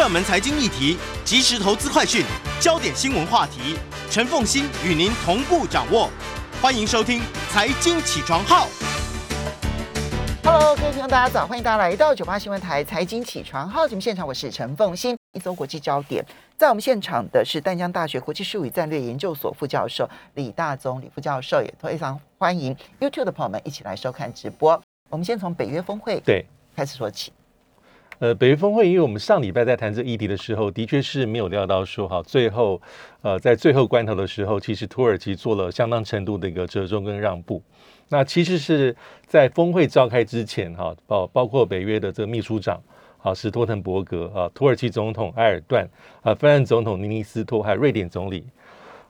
热门财经议题、即时投资快讯、焦点新闻话题，陈凤欣与您同步掌握。欢迎收听《财经起床号》。Hello，各位听众，大家早，欢迎大家来到九八新闻台财经起床号节目现场，我是陈凤欣。一周国际焦点，在我们现场的是淡江大学国际事务与战略研究所副教授李大宗李副教授，也非常欢迎 YouTube 的朋友们一起来收看直播。我们先从北约峰会对，开始说起。呃，北约峰会，因为我们上礼拜在谈这议题的时候，的确是没有料到说，哈，最后，呃，在最后关头的时候，其实土耳其做了相当程度的一个折中跟让步。那其实是在峰会召开之前，哈，包包括北约的这个秘书长，啊，是托滕伯格，啊，土耳其总统埃尔段，啊，芬兰总统尼尼斯托，还有瑞典总理，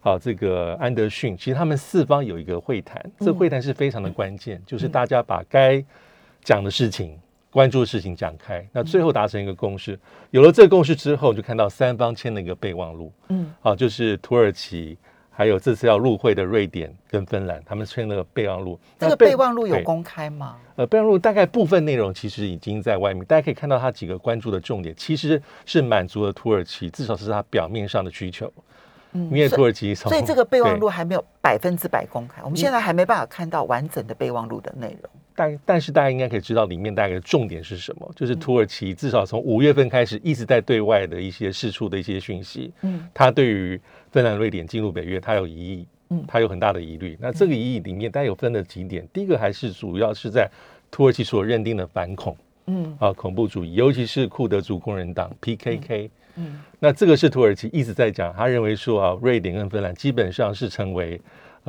啊，这个安德逊，其实他们四方有一个会谈，这会谈是非常的关键，就是大家把该讲的事情。关注的事情展开，那最后达成一个共识。有了这个共识之后，就看到三方签了一个备忘录。嗯，啊，就是土耳其，还有这次要入会的瑞典跟芬兰，他们签了备忘录。这个那备忘录有公开吗？呃，备忘录大概部分内容其实已经在外面，大家可以看到它几个关注的重点，其实是满足了土耳其，至少是它表面上的需求。嗯因为土耳其从所以这个备忘对录还没有百分之百公开，我们现在还没办法看到完整的备忘录的内容。但但是大家应该可以知道里面大概的重点是什么，就是土耳其至少从五月份开始一直在对外的一些释出的一些讯息，嗯，它对于芬兰、瑞典进入北约，它有疑义，嗯它有很大的疑虑。那这个疑义里面，大家有分了几点，第一个还是主要是在土耳其所认定的反恐嗯啊恐怖主义，尤其是库德族工人党 PKK。嗯那这个是土耳其一直在讲，他认为说啊，瑞典跟芬兰基本上是成为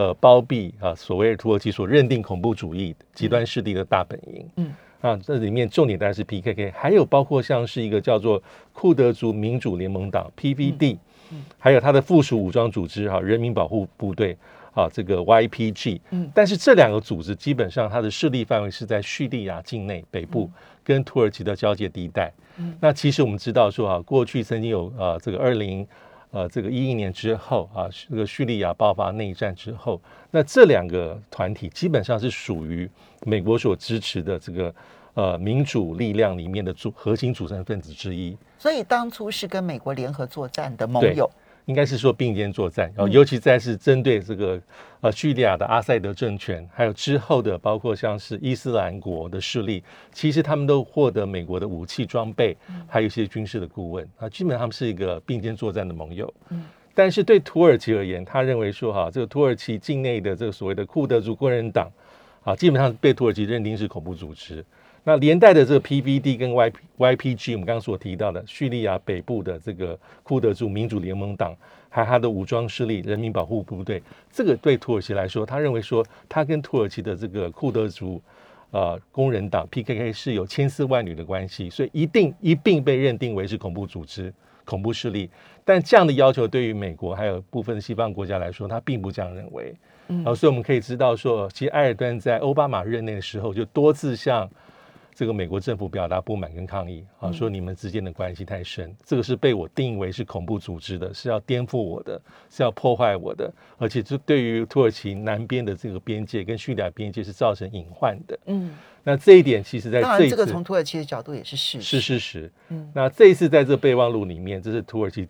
呃包庇啊所谓土耳其所认定恐怖主义极端势力的大本营。嗯啊，这里面重点当然是 PKK，还有包括像是一个叫做库德族民主联盟党 PVD，、嗯还有它的附属武装组织哈、人民保护部队啊这个 YPG，嗯但是这两个组织基本上它的势力范围是在叙利亚境内北部跟土耳其的交界地带。嗯那其实我们知道说啊，过去曾经有啊这个二零呃这个一一年之后啊，这个叙利亚爆发内战之后，那这两个团体基本上是属于美国所支持的这个呃民主力量里面的组核心组成分子之一。所以当初是跟美国联合作战的盟友。应该是说并肩作战，然后嗯尤其在是针对这个呃叙利亚的阿塞德政权，还有之后的包括像是伊斯兰国的势力，其实他们都获得美国的武器装备，嗯还有一些军事的顾问啊，基本上他们是一个并肩作战的盟友。嗯但是对土耳其而言，他认为说哈，这个土耳其境内的这个所谓的库德族工人党啊，基本上被土耳其认定是恐怖组织。那连带的这个 PVD 跟 YP YPG，我们刚刚所提到的叙利亚北部的这个库德族民主联盟党，还有他的武装势力人民保护部队，这个对土耳其来说，他认为说，他跟土耳其的这个库德族呃工人党 PKK 是有千丝万缕的关系，所以一定一并被认定为是恐怖组织、恐怖势力。但这样的要求对于美国还有部分西方国家来说，他并不这样认为。嗯啊，所以我们可以知道说，其实埃尔顿在奥巴马任内的时候，就多次向这个美国政府表达不满跟抗议啊，说你们之间的关系太深，这个是被我定义为是恐怖组织的，是要颠覆我的，是要破坏我的，而且这对于土耳其南边的这个边界跟叙利亚边界是造成隐患的。嗯，那这一点其实在当然，这一次这个从土耳其的角度也是事实。是事实。嗯那这一次在这备忘录里面，这是土耳其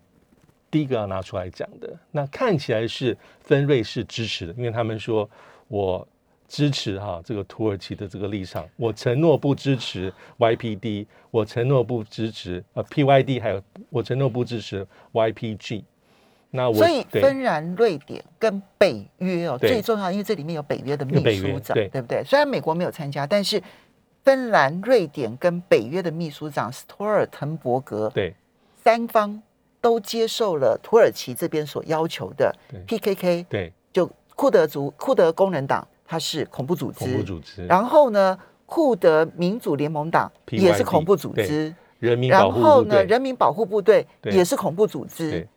第一个要拿出来讲的。那看起来是分瑞士支持的，因为他们说我支持哈这个土耳其的这个立场，我承诺不支持 YPD，我承诺不支持呃 PYD，还有我承诺不支持 YPG。那我所以芬兰、瑞典跟北约哦，最重要，因为这里面有北约的秘书长，对。对不对？虽然美国没有参加，但是芬兰、瑞典跟北约的秘书长斯托尔滕伯格对。三方都接受了土耳其这边所要求的 PKK，对。就库德族库德工人党，它是恐怖组织，恐怖组织，然后呢，库德民主联盟党也是恐怖组织，人民然保护部后呢，人民保护部队也是恐怖组织。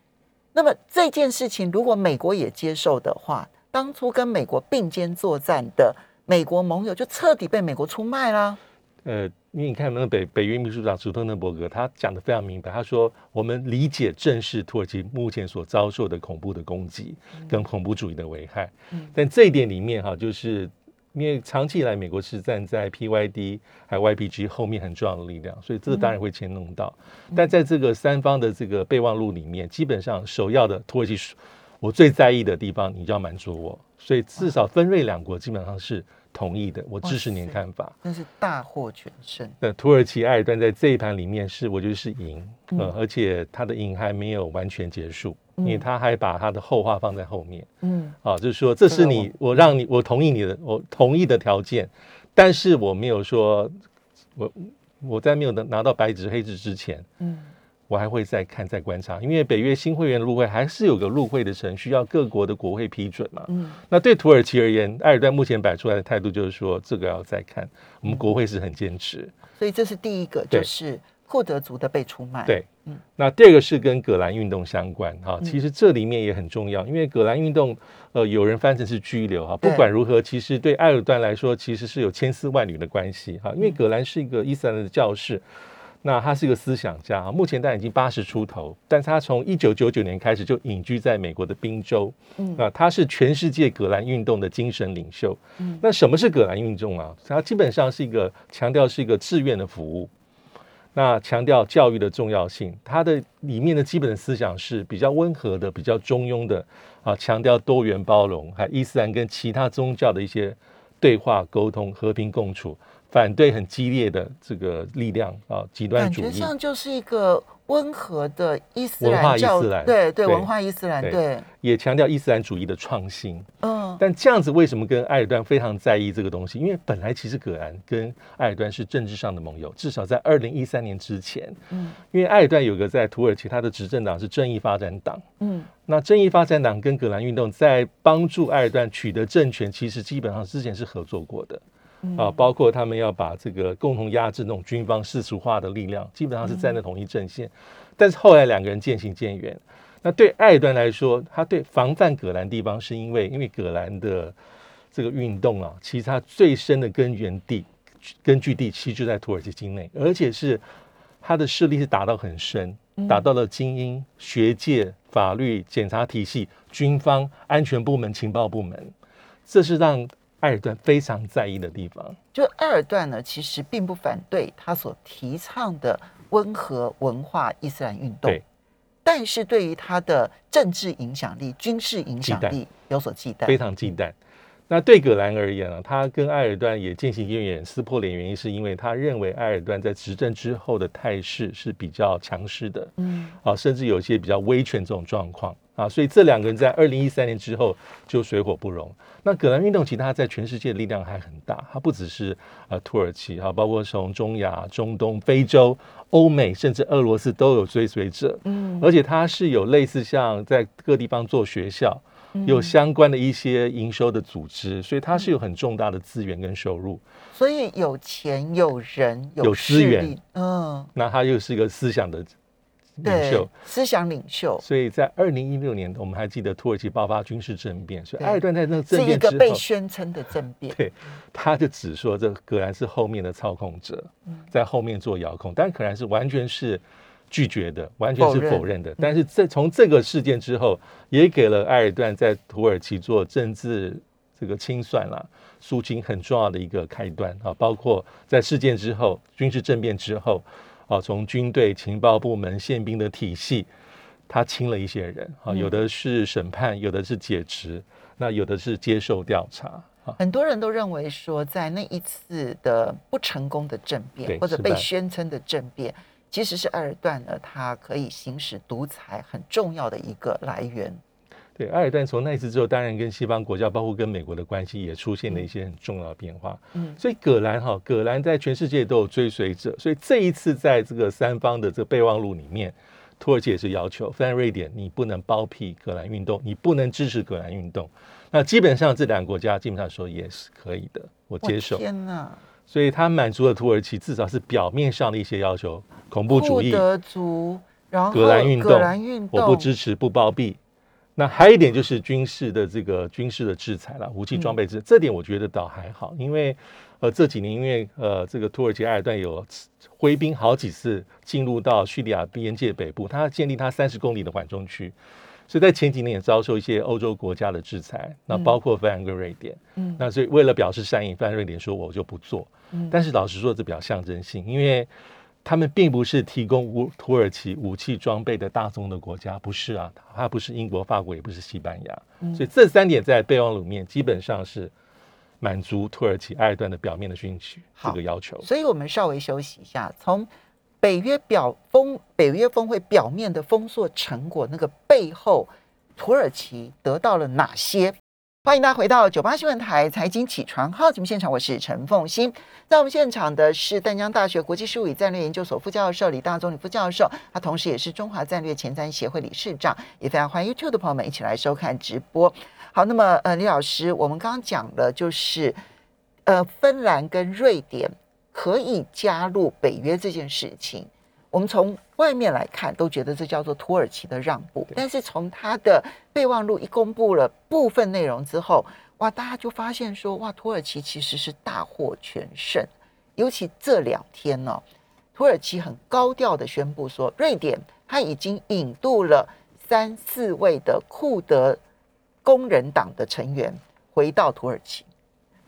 那么这件事情，如果美国也接受的话，当初跟美国并肩作战的美国盟友就彻底被美国出卖啦。呃，因为你看那个北北约秘书长史托滕伯格，他讲的非常明白，他说我们理解正视土耳其目前所遭受的恐怖的攻击跟恐怖主义的危害，嗯。但这一点里面哈，就是因为长期以来美国是站在 PYD 还有 YPG 后面很重要的力量，所以这个当然会牵动到。但在这个三方的这个备忘录里面，基本上首要的土耳其，我最在意的地方，你就要满足我。所以至少分瑞两国基本上是同意的，我支持您看法。那是大获全胜。那土耳其埃尔段在这一盘里面是，我觉得是赢，呃，而且他的赢还没有完全结束，因为他还把他的后话放在后面。嗯，啊，就是说这是你，我让你，我同意你的，我同意的条件，但是我没有说，我我在没有拿到白纸黑字之前，嗯。我还会再看、再观察，因为北约新会员入会还是有个入会的程序，要各国的国会批准嘛。嗯，那对土耳其而言，埃尔段目前摆出来的态度就是说，这个要再看，我们国会是很坚持。所以这是第一个，就是库德族的被出卖。对，嗯。那第二个是跟葛兰运动相关哈，其实这里面也很重要，因为葛兰运动，呃，有人翻成是拘留哈。不管如何，其实对埃尔段来说，其实是有千丝万缕的关系哈，因为葛兰是一个伊斯兰的教士。那他是一个思想家啊，目前他已经八十出头，但是他从一九九九年开始就隐居在美国的宾州，嗯，那，他是全世界葛兰运动的精神领袖，嗯，那什么是葛兰运动啊？它基本上是一个强调是一个志愿的服务，那强调教育的重要性，它的里面的基本的思想是比较温和的，比较中庸的，啊，强调多元包容，还伊斯兰跟其他宗教的一些对话沟通，和平共处。反对很激烈的这个力量啊，极端主义，感觉上就是一个温和的伊斯兰文化伊斯兰，对对，文化伊斯兰，对，也强调伊斯兰主义的创新。嗯，但这样子为什么跟埃尔段非常在意这个东西？因为本来其实葛兰跟埃尔段是政治上的盟友，至少在二零一三年之前。嗯，因为埃尔段有个在土耳其，他的执政党是正义发展党。嗯，那正义发展党跟葛兰运动在帮助埃尔段取得政权，其实基本上之前是合作过的。啊，包括他们要把这个共同压制那种军方世俗化的力量，基本上是站在同一阵线。但是后来两个人渐行渐远。那对埃端来说，他对防范葛兰地方，是因为因为葛兰的这个运动啊，其实它最深的根源地、根据地其实就在土耳其境内，而且是他的势力是打到很深，打到了精英、学界、法律、检察体系、军方、安全部门、情报部门，这是让。埃尔段非常在意的地方，就埃尔段呢，其实并不反对他所提倡的温和文化伊斯兰运动，对，但是对于他的政治影响力、军事影响力有所忌惮，非常忌惮。那对葛兰而言呢，他跟埃尔段也渐行渐远、撕破脸，原因是因为他认为埃尔段在执政之后的态势是比较强势的，嗯，啊，甚至有些比较威权这种状况。啊，所以这两个人在二零一三年之后就水火不容。那葛兰运动其实它在全世界的力量还很大，它不只是呃土耳其哈，包括从中亚、中东、非洲、欧美，甚至俄罗斯都有追随者。嗯，而且它是有类似像在各地方做学校，有相关的一些营收的组织，所以它是有很重大的资源跟收入。所以有钱有人有资源，嗯，那它又是一个思想的。领袖，思想领袖。所以在二零一六年，我们还记得土耳其爆发军事政变，所以埃尔段在那个政变之后，被宣称的政变，对，他就只说这葛兰是后面的操控者，在后面做遥控，但可能是完全是拒绝的，完全是否认的。但是这从这个事件之后，也给了埃尔段在土耳其做政治这个清算了、肃清很重要的一个开端啊，包括在事件之后、军事政变之后。啊，从军队、情报部门、宪兵的体系，他清了一些人啊，有的是审判，有的是解职，那有的是接受调查啊。很多人都认为说，在那一次的不成功的政变，或者被宣称的政变，其实是埃尔段呢，他可以行使独裁很重要的一个来源。对，埃尔顿从那一次之后，当然跟西方国家，包括跟美国的关系，也出现了一些很重要的变化。嗯，所以葛兰哈，葛兰在全世界都有追随者，所以这一次在这个三方的这个备忘录里面，土耳其也是要求，非然瑞典你不能包庇葛兰运动，你不能支持葛兰运动。那基本上这两个国家基本上说也是可以的，我接受。天哪！所以他满足了土耳其至少是表面上的一些要求，恐怖主义、德族，然后葛兰运动，我不支持，不包庇。那还有一点就是军事的这个军事的制裁了，武器装备制，这点我觉得倒还好，因为呃这几年因为呃这个土耳其埃尔段有挥兵好几次进入到叙利亚边界北部，他建立他三十公里的缓冲区，所以在前几年也遭受一些欧洲国家的制裁，那包括芬兰跟瑞典。嗯那所以为了表示善意，芬兰、瑞典说我就不做。嗯但是老实说，这比较象征性，因为他们并不是提供乌土耳其武器装备的大宗的国家，不是啊，它不是英国、法国，也不是西班牙。嗯所以这三点在备忘录里面基本上是满足土耳其埃尔段的表面的讯息这个要求。所以我们稍微休息一下，从北约表封北约峰会表面的封锁成果，那个背后，土耳其得到了哪些？欢迎大家回到九八新闻台财经起床号节目现场，我是陈凤欣。在我们现场的是淡江大学国际事务与战略研究所副教授李大中李副教授，他同时也是中华战略前瞻协会理事长，也非常欢迎 YouTube 的朋友们一起来收看直播。好，那么呃，李老师，我们刚刚讲了，就是呃，芬兰跟瑞典可以加入北约这件事情，我们从外面来看都觉得这叫做土耳其的让步，但是从他的备忘录一公布了部分内容之后，哇，大家就发现说，哇，土耳其其实是大获全胜，尤其这两天呢、土耳其很高调的宣布说，瑞典他已经引渡了三四位的库德工人党的成员回到土耳其，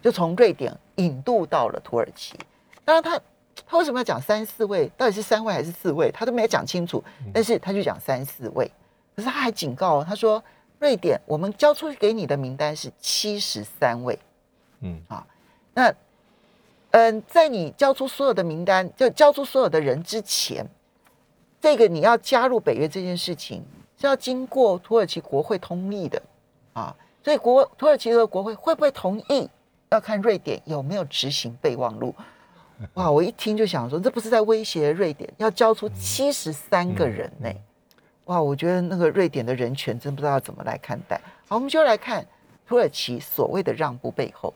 就从瑞典引渡到了土耳其。当然他，他为什么要讲三四位？到底是三位还是四位？他都没有讲清楚，但是他就讲三四位。可是他还警告哦，他说瑞典，我们交出给你的名单是七十三位。嗯啊，那，嗯，在你交出所有的名单，就交出所有的人之前，这个你要加入北约这件事情是要经过土耳其国会同意的啊。所以国土耳其的国会会不会同意，要看瑞典有没有执行备忘录。哇，我一听就想说，这不是在威胁瑞典要交出七十三个人呢、哇，我觉得那个瑞典的人权真不知道怎么来看待。好，我们就来看土耳其所谓的让步背后。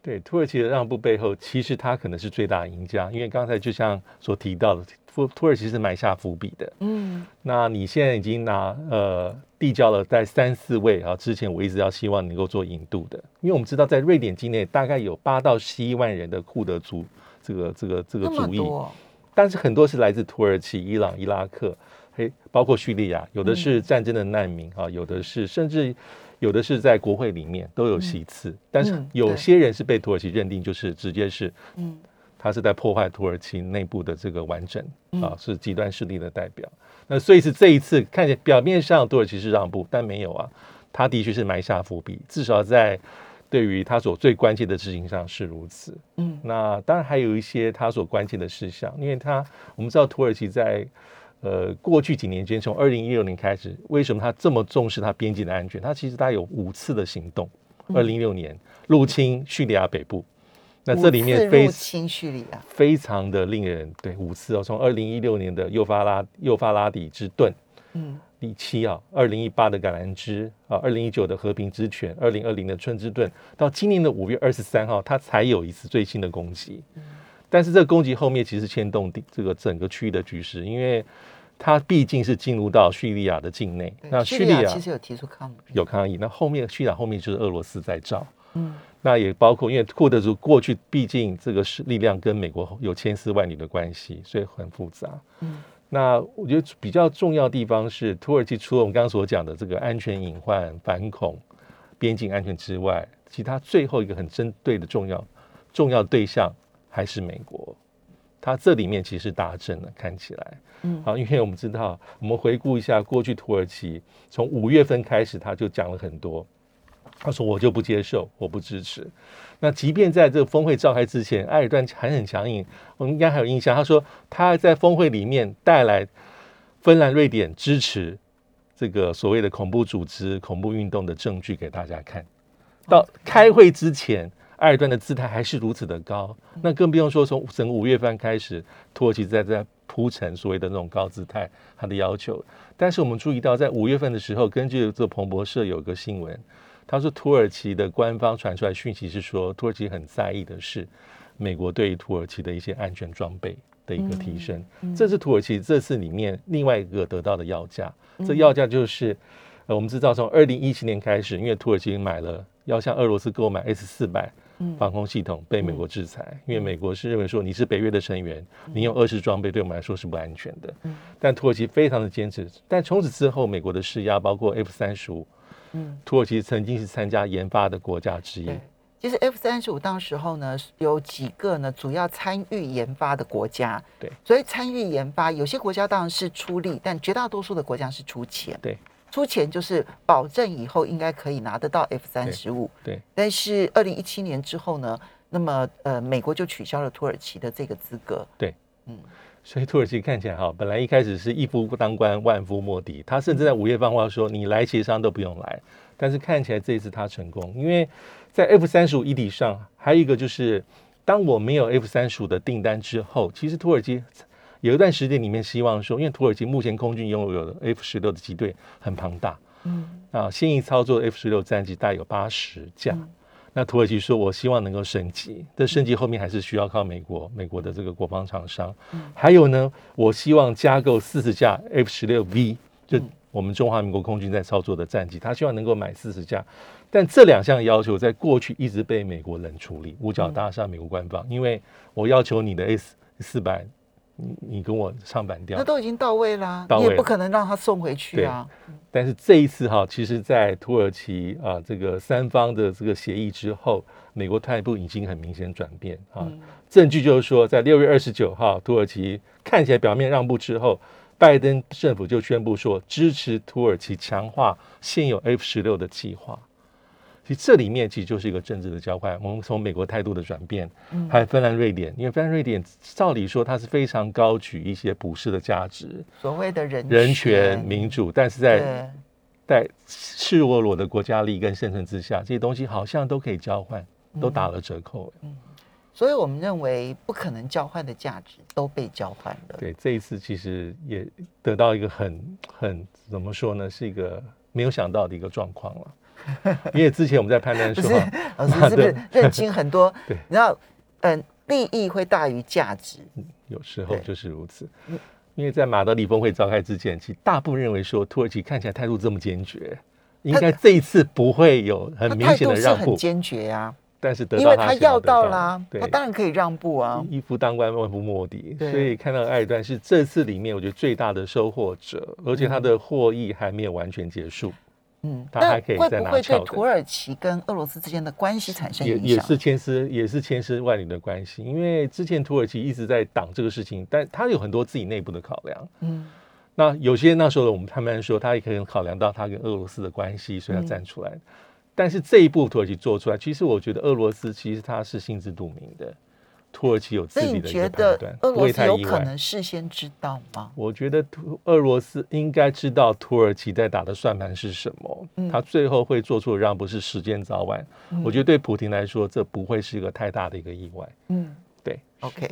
对，土耳其的让步背后，其实他可能是最大赢家，因为刚才就像所提到的，土土耳其是埋下伏笔的。嗯那你现在已经拿呃递交了在三四位啊，之前我一直要希望能够做引渡的，因为我们知道在瑞典境内大概有八到十一万人的库德族这个这个这个那么族裔，多，但是很多是来自土耳其、伊朗、伊拉克，嘿，包括叙利亚，有的是战争的难民啊，有的是甚至有的是在国会里面都有席次，但是嗯有些人是被土耳其认定就是直接是嗯。他是在破坏土耳其内部的这个完整嗯。啊，是极端势力的代表。那所以是这一次看起来表面上土耳其是让步，但没有啊，他的确是埋下伏笔，至少在对于他所最关切的事情上是如此。嗯那当然还有一些他所关切的事项，因为他我们知道土耳其在呃过去几年间，从二零一六年开始，为什么他这么重视他边境的安全？他其实他有五次的行动。二零一六年入侵叙利亚北部，那这里面非入侵叙利亚，非常的令人对五次哦，从二零一六年的幼发拉幼发拉底之盾，嗯第七啊，二零一八的橄榄枝啊，二零一九的和平之泉，二零二零的春之盾，到今年的五月二十三号，它才有一次最新的攻击。但是这个攻击后面其实牵动这个整个区域的局势，因为它毕竟是进入到叙利亚的境内，那叙利亚其实有提出抗议，有抗议，那后面叙利亚后面就是俄罗斯在造。嗯那也包括，因为库德族过去毕竟这个是力量跟美国有千丝万缕的关系，所以很复杂。嗯那我觉得比较重要的地方是，土耳其除了我们刚刚所讲的这个安全隐患、反恐、边境安全之外，其他最后一个很针对的重要重要对象还是美国。它这里面其实达阵了，看起来。嗯好，因为我们知道，我们回顾一下过去土耳其从五月份开始，他就讲了很多。他说：“我就不接受，我不支持。”那即便在这个峰会召开之前，埃尔段还很强硬，我们应该还有印象。他说他在峰会里面带来芬兰、瑞典支持这个所谓的恐怖组织、恐怖运动的证据给大家看。到开会之前，埃尔段的姿态还是如此的高，那更不用说从整个五月份开始，土耳其在在铺陈所谓的那种高姿态，他的要求。但是我们注意到，在五月份的时候，根据这彭博社有个新闻，他说土耳其的官方传出来讯息是说，土耳其很在意的是美国对于土耳其的一些安全装备的一个提升。这是土耳其这次里面另外一个得到的要价。这要价就是，呃，我们知道从二零一七年开始，因为土耳其买了要向俄罗斯购买 S 四百防空系统被美国制裁，因为美国是认为说你是北约的成员，你用俄式装备对我们来说是不安全的。但土耳其非常的坚持。但从此之后，美国的施压，包括 F 三十五，嗯，土耳其曾经是参加研发的国家之一。其实 F 三十五当时候呢，有几个呢主要参与研发的国家。对，所以参与研发，有些国家当然是出力，但绝大多数的国家是出钱。对，出钱就是保证以后应该可以拿得到 F 三十五。对，但是二零一七年之后呢，那么呃，美国就取消了土耳其的这个资格。对，嗯，所以土耳其看起来哈，本来一开始是一夫当关，万夫莫敌，他甚至在午夜放话说，你来协商都不用来。但是看起来这一次他成功，因为在 F 三十五议题上，还有一个就是，当我没有 F 三十五的订单之后，其实土耳其有一段时间里面希望说，因为土耳其目前空军拥有的 F 十六的机队很庞大，嗯，啊，现役操作 F 十六战机大概有八十架，那土耳其说我希望能够升级，但升级后面还是需要靠美国，美国的这个国防厂商，还有呢，我希望加购四十架 F 十六 V 就。我们中华民国空军在操作的战机，他希望能够买四十架，但这两项要求在过去一直被美国冷处理，五角大厦美国官方，因为我要求你的 S 四百，你你跟我唱反调，那都已经到位啦，你也不可能让他送回去啊。但是这一次哈，其实，在土耳其啊这个三方的这个协议之后，美国态度已经很明显转变啊，证据就是说，在六月二十九号，土耳其看起来表面让步之后。拜登政府就宣布说支持土耳其强化现有 F 十六的计划。其实这里面其实就是一个政治的交换。我们从美国态度的转变，还有芬兰、瑞典，因为芬兰、瑞典照理说它是非常高举一些普世的价值，所谓的人人权、民主，但是在在赤裸裸的国家利益跟生存之下，这些东西好像都可以交换，都打了折扣。嗯。所以我们认为不可能交换的价值都被交换了。对，这一次其实也得到一个很很怎么说呢，是一个没有想到的一个状况了。因为之前我们在判断说，老师是不是认清很多？对，你知道，嗯，利益会大于价值，有时候就是如此。因为在马德里峰会召开之前，其实大部分认为说土耳其看起来态度这么坚决，应该这一次不会有很明显的让步，很坚决呀。但是得因为他要到啦，他当然可以让步啊。一夫当关，万夫莫敌。所以看到艾段是这次里面我觉得最大的收获者，而且他的获益还没有完全结束。嗯，他还可以再拿会对土耳其跟俄罗斯之间的关系产生影响？也也是千丝也是千丝万缕的关系。因为之前土耳其一直在挡这个事情，但他有很多自己内部的考量。嗯，那有些那时候我们他们说，他也可以考量到他跟俄罗斯的关系，所以他站出来。但是这一步土耳其做出来，其实我觉得俄罗斯其实他是心知肚明的，土耳其有自己的一个判断，俄罗斯有可能事先知道吗？我觉得土俄罗斯应该知道土耳其在打的算盘是什么，他最后会做出让步是时间早晚。我觉得对普京来说，这不会是一个太大的一个意外。嗯，对。OK，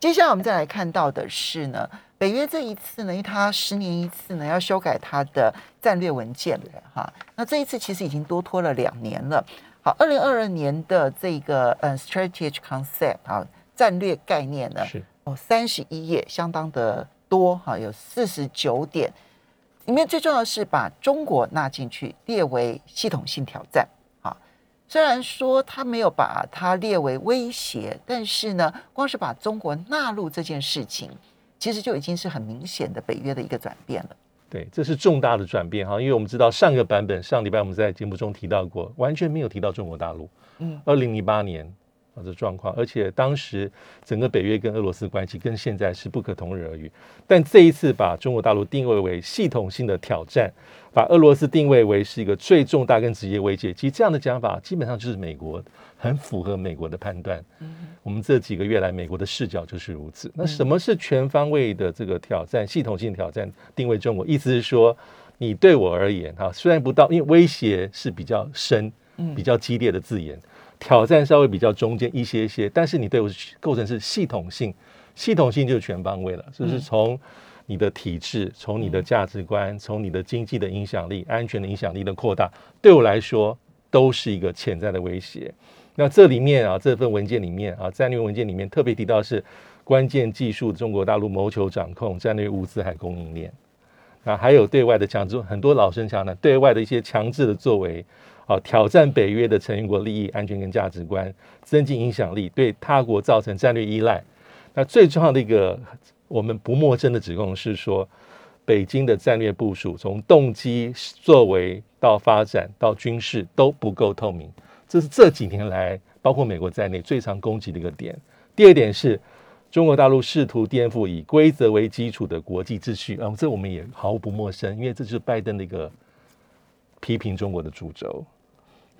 接下来我们再来看到的是呢。北约这一次呢，因为它十年一次呢，要修改它的战略文件了哈。那这一次其实已经多拖了两年了。好，二零二二年的这个嗯 strategic concept 啊，战略概念呢，是哦三十一页，相当的多哈，有四十九点。里面最重要的是把中国纳进去，列为系统性挑战啊。虽然说他没有把它列为威胁，但是呢，光是把中国纳入这件事情。其实就已经是很明显的北约的一个转变了。对，这是重大的转变哈，因为我们知道上个版本上礼拜我们在节目中提到过，完全没有提到中国大陆。嗯，二零零八年。啊，这状况，而且当时整个北约跟俄罗斯关系跟现在是不可同日而语。但这一次把中国大陆定位为系统性的挑战，把俄罗斯定位为是一个最重大跟直接威胁，其实这样的讲法基本上就是美国很符合美国的判断。嗯，我们这几个月来美国的视角就是如此。那什么是全方位的这个挑战？系统性挑战定位中国，意思是说你对我而言，哈，虽然不到，因为威胁是比较深、比较激烈的字眼。挑战稍微比较中间一些些，但是你对我构成是系统性，系统性就是全方位了，就是从你的体制、从你的价值观、从你的经济的影响力、安全的影响力的扩大，对我来说都是一个潜在的威胁。那这里面啊，这份文件里面啊，战略文件里面特别提到是关键技术，中国大陆谋求掌控战略物资和供应链。那，还有对外的强制，很多老生常谈，对外的一些强制的作为，啊，挑战北约的成员国利益、安全跟价值观，增进影响力，对他国造成战略依赖。那最重要的一个我们不陌生的指控是说，北京的战略部署从动机、作为到发展到军事都不够透明，这是这几年来包括美国在内最常攻击的一个点。第二点是。中国大陆试图颠覆以规则为基础的国际秩序，啊，这我们也毫不陌生，因为这就是拜登的一个批评中国的主轴，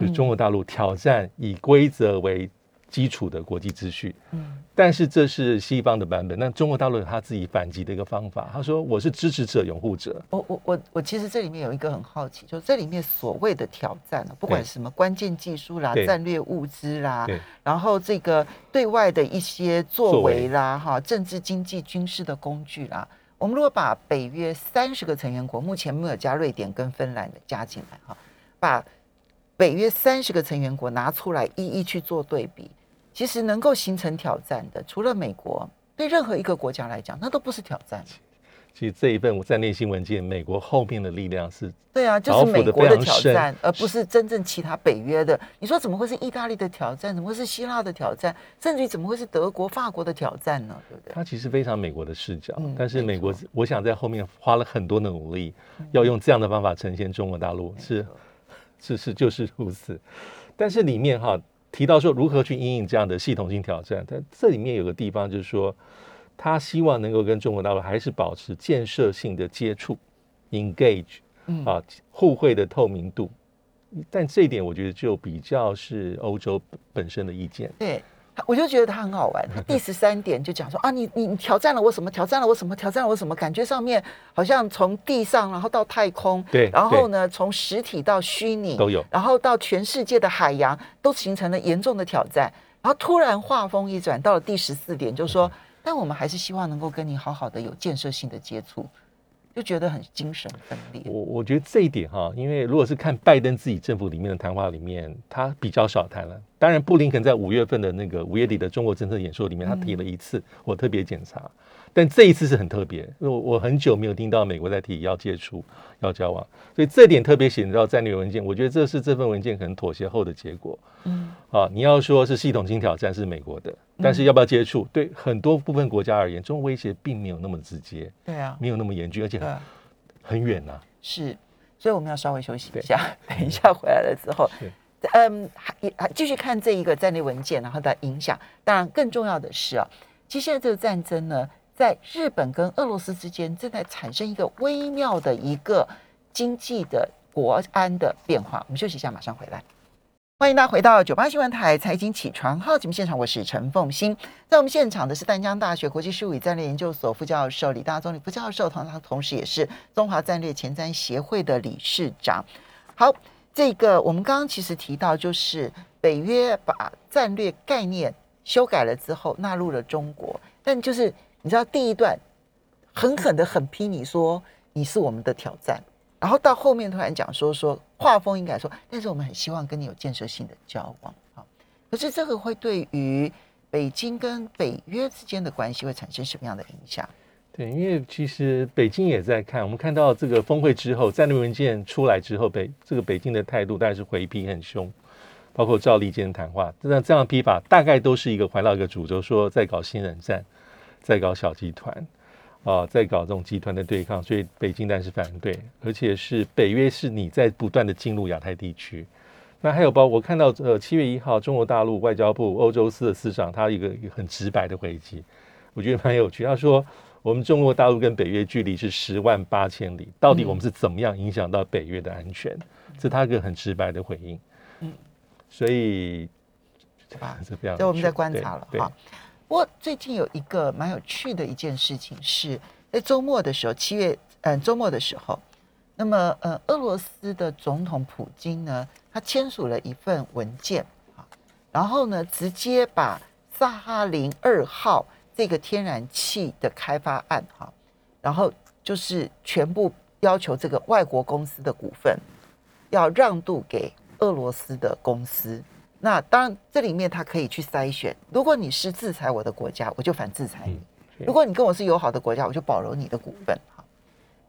就是中国大陆挑战以规则为。基础的国际秩序，嗯，但是这是西方的版本。那中国大陆有他自己反击的一个方法。他说：“我是支持者、拥护者。”我我我我其实这里面有一个很好奇，就这里面所谓的挑战不管什么关键技术啦、战略物资啦，然后这个对外的一些作为啦、哈政治、经济、军事的工具啦，我们如果把北约三十个成员国，目前没有加瑞典跟芬兰的加进来哈，把北约三十个成员国拿出来一一去做对比。其实能够形成挑战的，除了美国，对任何一个国家来讲，那都不是挑战。其实这一份战略性文件，美国后面的力量是，对啊，就是美国的挑战，而不是真正其他北约的。你说怎么会是意大利的挑战？怎么会是希腊的挑战？甚至于怎么会是德国、法国的挑战呢？对不对？它其实非常美国的视角，但是美国，我想在后面花了很多的努力，要用这样的方法呈现中国大陆，是是是，就是如此。但是里面哈。提到说如何去应应这样的系统性挑战，但这里面有个地方就是说，他希望能够跟中国大陆还是保持建设性的接触，engage，啊，互惠的透明度，但这一点我觉得就比较是欧洲本身的意见。对。我就觉得他很好玩。第十三点就讲说啊，你你你挑战了我什么？挑战了我什么？挑战了我什么？感觉上面好像从地上然后到太空，对，然后呢从实体到虚拟都有，然后到全世界的海洋都形成了严重的挑战。然后突然话锋一转，到了第十四点，就说，但我们还是希望能够跟你好好的有建设性的接触。就觉得很精神分裂。我我觉得这一点哈，因为如果是看拜登自己政府里面的谈话里面，他比较少谈了。当然，布林肯在五月份的那个五月底的中国政策演说里面，他提了一次，我特别检查。但这一次是很特别，因为我很久没有听到美国在提要接触、要交往，所以这点特别显示到战略文件。我觉得这是这份文件可能妥协后的结果。嗯，啊，你要说是系统性挑战是美国的，但是要不要接触，对很多部分国家而言，中国威胁并没有那么直接，对啊，没有那么严峻，而且很很远呐。是，所以我们要稍微休息一下，等一下回来了之后，嗯，还还继续看这一个战略文件，然后的影响。当然，更重要的是啊，其实现在这个战争呢。在日本跟俄罗斯之间正在产生一个微妙的一个经济的国安的变化。我们休息一下，马上回来。欢迎大家回到九八新闻台财经起床号节目现场，我是陈凤欣。在我们现场的是淡江大学国际事务与战略研究所副教授李大忠李副教授，同他同时也是中华战略前瞻协会的理事长。好，这个我们刚刚其实提到，就是北约把战略概念修改了之后，纳入了中国，但就是。你知道第一段狠狠的狠批你说你是我们的挑战，然后到后面突然讲说说画风应该说，但是我们很希望跟你有建设性的交往啊。可是这个会对于北京跟北约之间的关系会产生什么样的影响？对，因为其实北京也在看，我们看到这个峰会之后，战略文件出来之后，北这个北京的态度大概是回批很凶，包括赵立坚谈话，那这样批法大概都是一个环绕一个主轴，说在搞新冷战。在搞小集团，啊，在搞这种集团的对抗，所以北京但是反对，而且是北约是你在不断的进入亚太地区。那还有包，我看到呃七月一号中国大陆外交部欧洲司的司长，他一个很直白的回击，我觉得蛮有趣。他说，我们中国大陆跟北约距离是十万八千里，到底我们是怎么样影响到北约的安全？这是他一个很直白的回应。嗯，所以啊，是这样，所以我们在观察了哈。不过最近有一个蛮有趣的一件事情，是在周末的时候，七月嗯周末的时候，那么呃俄罗斯的总统普京呢，他签署了一份文件啊，然后呢直接把萨哈林二号这个天然气的开发案哈，然后就是全部要求这个外国公司的股份要让渡给俄罗斯的公司。那当然，这里面他可以去筛选。如果你是制裁我的国家，我就反制裁你；如果你跟我是友好的国家，我就保留你的股份。哈，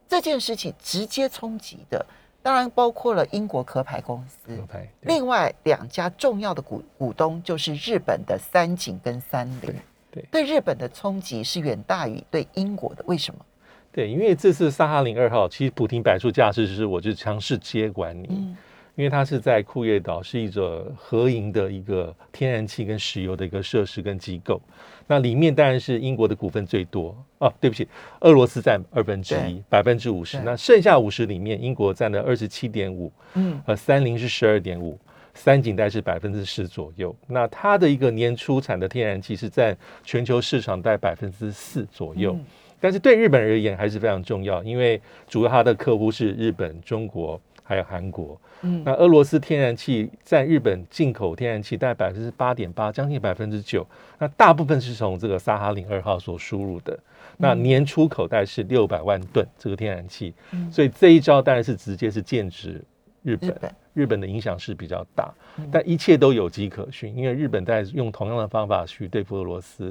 这件事情直接冲击的，当然包括了英国壳牌公司，另外两家重要的股股东就是日本的三井跟三菱，对对。日本的冲击是远大于对英国的，为什么？对，因为这次萨哈林二号，其实普廷摆出架势是我就强势接管你，嗯因为它是在库页岛是一个合营的一个天然气跟石油的一个设施跟机构，那里面当然是英国的股份最多。哦，对不起，俄罗斯占二分之一，百分之五十，那剩下五十里面，英国占了二十七点五，嗯。呃，三菱是十二点五。三井大概是百分之十左右，那它的一个年出产的天然气是占全球市场在百分之四左右，嗯。但是对日本而言还是非常重要，因为主要它的客户是日本、中国还有韩国。嗯那俄罗斯天然气在日本进口天然气大概百分之八点八，将近百分之九。那大部分是从这个萨哈林二号所输入的。那年出口大概是六百万吨这个天然气，嗯所以这一招当然是直接是剑指日本。日本日本的影响是比较大嗯，但一切都有迹可循，因为日本在用同样的方法去对付俄罗斯。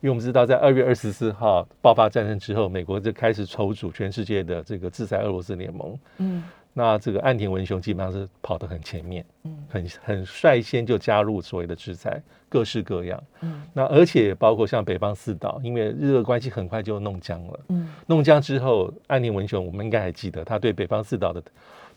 因为我们知道，在二月二十四号爆发战争之后，美国就开始筹组全世界的这个制裁俄罗斯联盟。嗯那这个岸田文雄基本上是跑得很前面，嗯很很率先就加入所谓的制裁，各式各样。嗯那而且包括像北方四岛，因为日俄关系很快就弄僵了。嗯弄僵之后，岸田文雄我们应该还记得，他对北方四岛的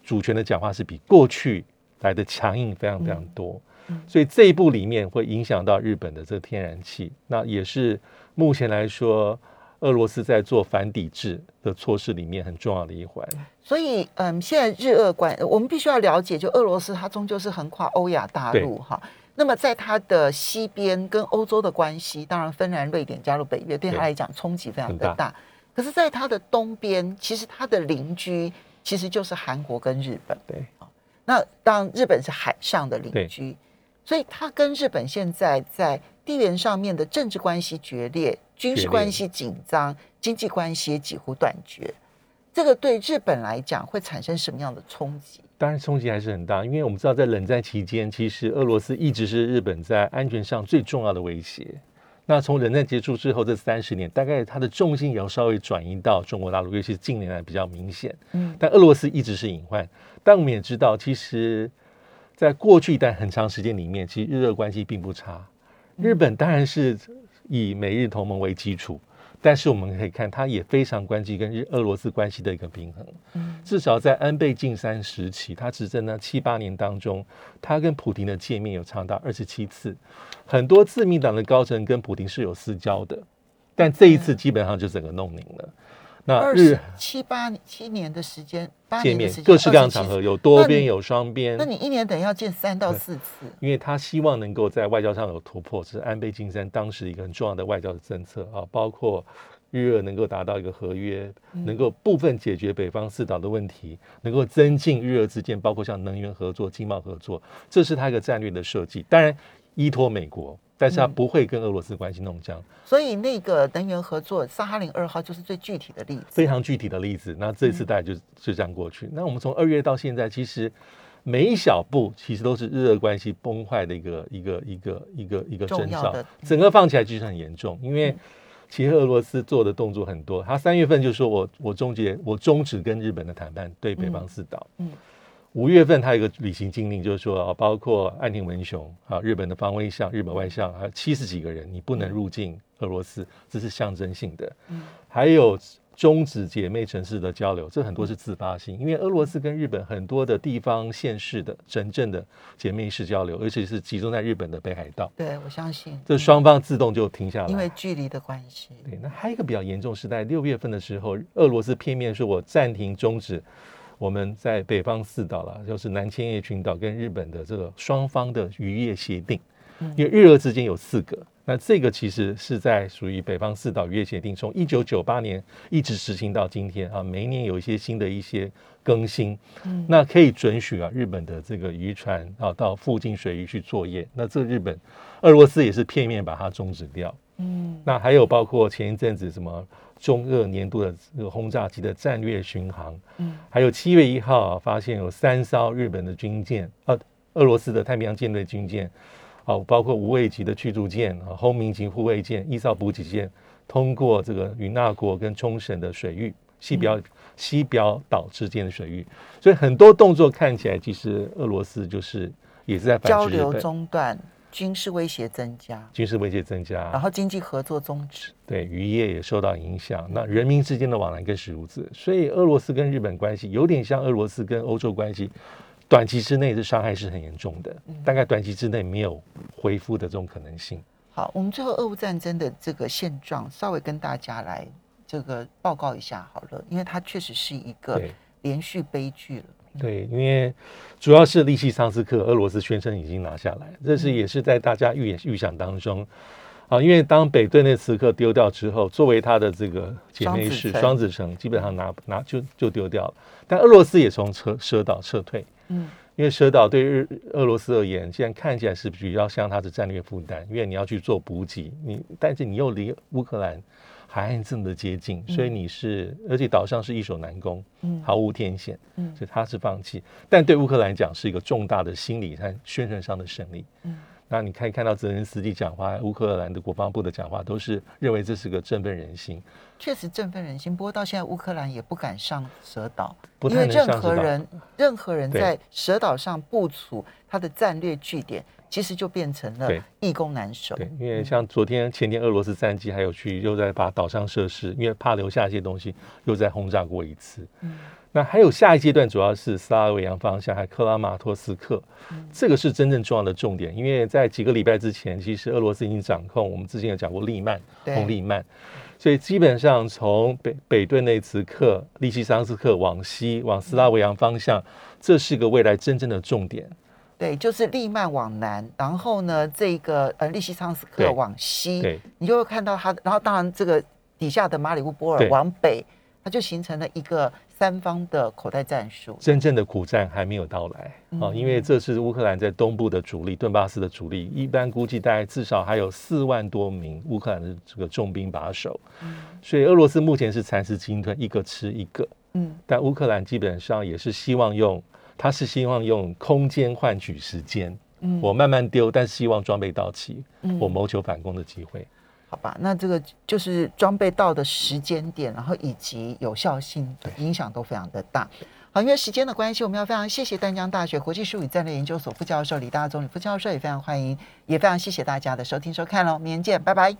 主权的讲话是比过去来的强硬非常非常多。嗯所以这一步里面会影响到日本的这个天然气，那也是目前来说，俄罗斯在做反抵制的措施里面很重要的一环。所以，嗯，现在日俄关，我们必须要了解，就俄罗斯它终究是横跨欧亚大陆哈。那么，在它的西边跟欧洲的关系，当然芬兰、瑞典加入北约，对它来讲冲击非常的大。可是，在它的东边，其实它的邻居其实就是韩国跟日本。对，那当然日本是海上的邻居，所以它跟日本现在在地缘上面的政治关系决裂，军事关系紧张，经济关系也几乎断绝。这个对日本来讲会产生什么样的冲击？当然冲击还是很大，因为我们知道在冷战期间，其实俄罗斯一直是日本在安全上最重要的威胁。那从冷战结束之后这三十年，大概它的重心也要稍微转移到中国大陆，尤其是近年来比较明显。嗯但俄罗斯一直是隐患。但我们也知道，其实在过去一段很长时间里面，其实日俄关系并不差。日本当然是以美日同盟为基础，但是我们可以看，它也非常关注跟日俄罗斯关系的一个平衡。嗯至少在安倍晋三时期，他执政那七八年当中，他跟普廷的见面有长达二十七次，很多自民党的高层跟普廷是有私交的，但这一次基本上就整个弄拧了。那二日十七八七年的时间，八见面年的时间，各式各样的场合，有多边有双边。那，你一年等于要见三到四次，因为他希望能够在外交上有突破，这是安倍晋三当时一个很重要的外交的政策啊，包括日俄能够达到一个合约，能够部分解决北方四岛的问题，能够增进日俄之间，包括像能源合作、经贸合作，这是他一个战略的设计。当然依托美国，但是他不会跟俄罗斯关系弄僵。所以那个能源合作萨哈林二号就是最具体的例子。非常具体的例子。那这次大概就就这样过去。那我们从二月到现在，其实每一小步其实都是日俄关系崩坏的一个一个一个一个一个征兆。整个放起来其实很严重，因为其实俄罗斯做的动作很多。他三月份就说我我终结我终止跟日本的谈判，对北方四岛。嗯五月份他有一个旅行禁令，就是说啊，包括岸田文雄啊，日本的防卫相、日本外相，还有七十几个人，你不能入境俄罗斯，这是象征性的。嗯还有终止姐妹城市的交流，这很多是自发性，因为俄罗斯跟日本很多的地方县市的真正的姐妹式交流，而且是集中在日本的北海道，对，我相信，这双方自动就停下来。因为距离的关系。对，那还有一个比较严重是在六月份的时候，俄罗斯片面说我暂停终止我们在北方四岛了，就是南千叶群岛跟日本的这个双方的渔业协定，嗯。因为日俄之间有四个，那这个其实是在属于北方四岛渔业协定，从一九九八年一直实行到今天啊，每一年有一些新的一些更新，嗯。那可以准许啊日本的这个渔船啊到附近水域去作业，那这日本俄罗斯也是片面把它终止掉。嗯。那还有包括前一阵子什么中俄年度的这个轰炸机的战略巡航，嗯。还有七月一号、啊、发现有三艘日本的军舰，呃，俄罗斯的太平洋舰队军舰，啊，包括无畏级的驱逐舰啊、轰鸣级护卫舰、一艘补给舰，通过这个与那国跟冲绳的水域，西表西表岛之间的水域，所以很多动作看起来，其实俄罗斯就是也是在反交流中断，军事威胁增加，军事威胁增加，然后经济合作终止。对渔业也受到影响，那人民之间的往来更是如此。所以俄罗斯跟日本关系有点像俄罗斯跟欧洲关系，短期之内的伤害是很严重的，大概短期之内没有恢复的这种可能性。好，我们最后俄乌战争的这个现状，稍微跟大家来这个报告一下好了，因为它确实是一个对连续悲剧了。对，因为主要是利西桑斯克，俄罗斯宣称已经拿下来，这是也是在大家预预想当中。啊，因为当北顿涅茨克丢掉之后，作为他的这个姐妹市双子城基本上拿拿就就丢掉了。但俄罗斯也从撤蛇岛撤退，嗯，因为蛇岛对日俄罗斯而言，现在看起来是比较像它的战略负担，因为你要去做补给，你但是你又离乌克兰海岸这么的接近，所以你是而且岛上是易守难攻，嗯毫无天险，嗯所以他是放弃。但对乌克兰讲是一个重大的心理和宣传上的胜利。嗯那你可以看到泽连斯基讲话，乌克兰的国防部的讲话，都是认为这是个振奋人心，确实振奋人心。不过到现在，乌克兰也不敢上蛇岛，不因为任何人任何人在蛇岛上部署他的战略据点，其实就变成了易攻难守。对，因为像昨天、前天俄罗斯战机还有去又在把岛上设施，因为怕留下一些东西，又在轰炸过一次。嗯那还有下一阶段，主要是斯拉维扬方向，还有克拉马托斯克，嗯这个是真正重要的重点。因为在几个礼拜之前，其实俄罗斯已经掌控，我们之前有讲过利曼、对红利曼，所以基本上从北北顿内茨克、利西桑斯克往西往斯拉维扬方向，这是个未来真正的重点。对，就是利曼往南，然后呢，这个呃利西昌斯克往西，对你就会看到它，然后当然这个底下的马里乌波尔往北，它就形成了一个三方的口袋战术。真正的苦战还没有到来啊、嗯因为这是乌克兰在东部的主力，顿巴斯的主力，一般估计大概至少还有四万多名乌克兰的这个重兵把守，所以俄罗斯目前是蚕食鲸吞，一个吃一个，嗯，但乌克兰基本上也是希望用，他是希望用空间换取时间，嗯我慢慢丢，但是希望装备到齐，嗯我谋求反攻的机会。好吧，那这个就是装备到的时间点，然后以及有效性影响都非常的大。好，因为时间的关系，我们要非常谢谢淡江大学国际术语战略研究所副教授李大忠李副教授，也非常欢迎，也非常谢谢大家的收听收看喽，明天见，拜拜。